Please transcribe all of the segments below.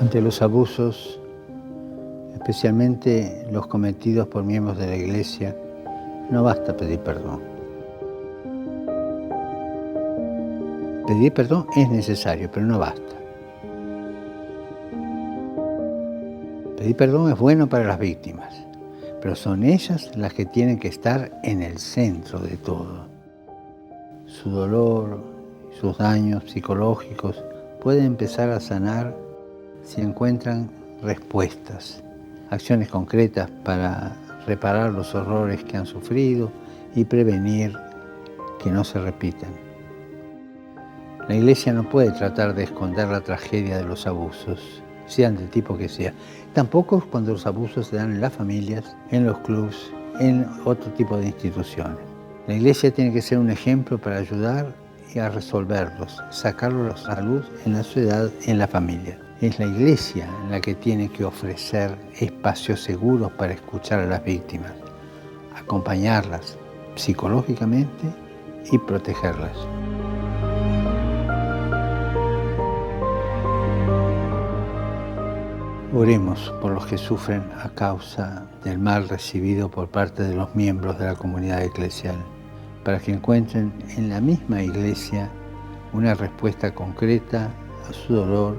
Ante los abusos, especialmente los cometidos por miembros de la Iglesia, no basta pedir perdón. Pedir perdón es necesario, pero no basta. Pedir perdón es bueno para las víctimas, pero son ellas las que tienen que estar en el centro de todo. Su dolor, sus daños psicológicos pueden empezar a sanar si encuentran respuestas, acciones concretas para reparar los horrores que han sufrido y prevenir que no se repitan. La Iglesia no puede tratar de esconder la tragedia de los abusos, sean del tipo que sea. Tampoco cuando los abusos se dan en las familias, en los clubs, en otro tipo de instituciones. La Iglesia tiene que ser un ejemplo para ayudar y a resolverlos, sacarlos a luz en la sociedad, en la familia. Es la iglesia la que tiene que ofrecer espacios seguros para escuchar a las víctimas, acompañarlas psicológicamente y protegerlas. Oremos por los que sufren a causa del mal recibido por parte de los miembros de la comunidad eclesial, para que encuentren en la misma iglesia una respuesta concreta a su dolor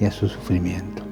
y a su sufrimiento.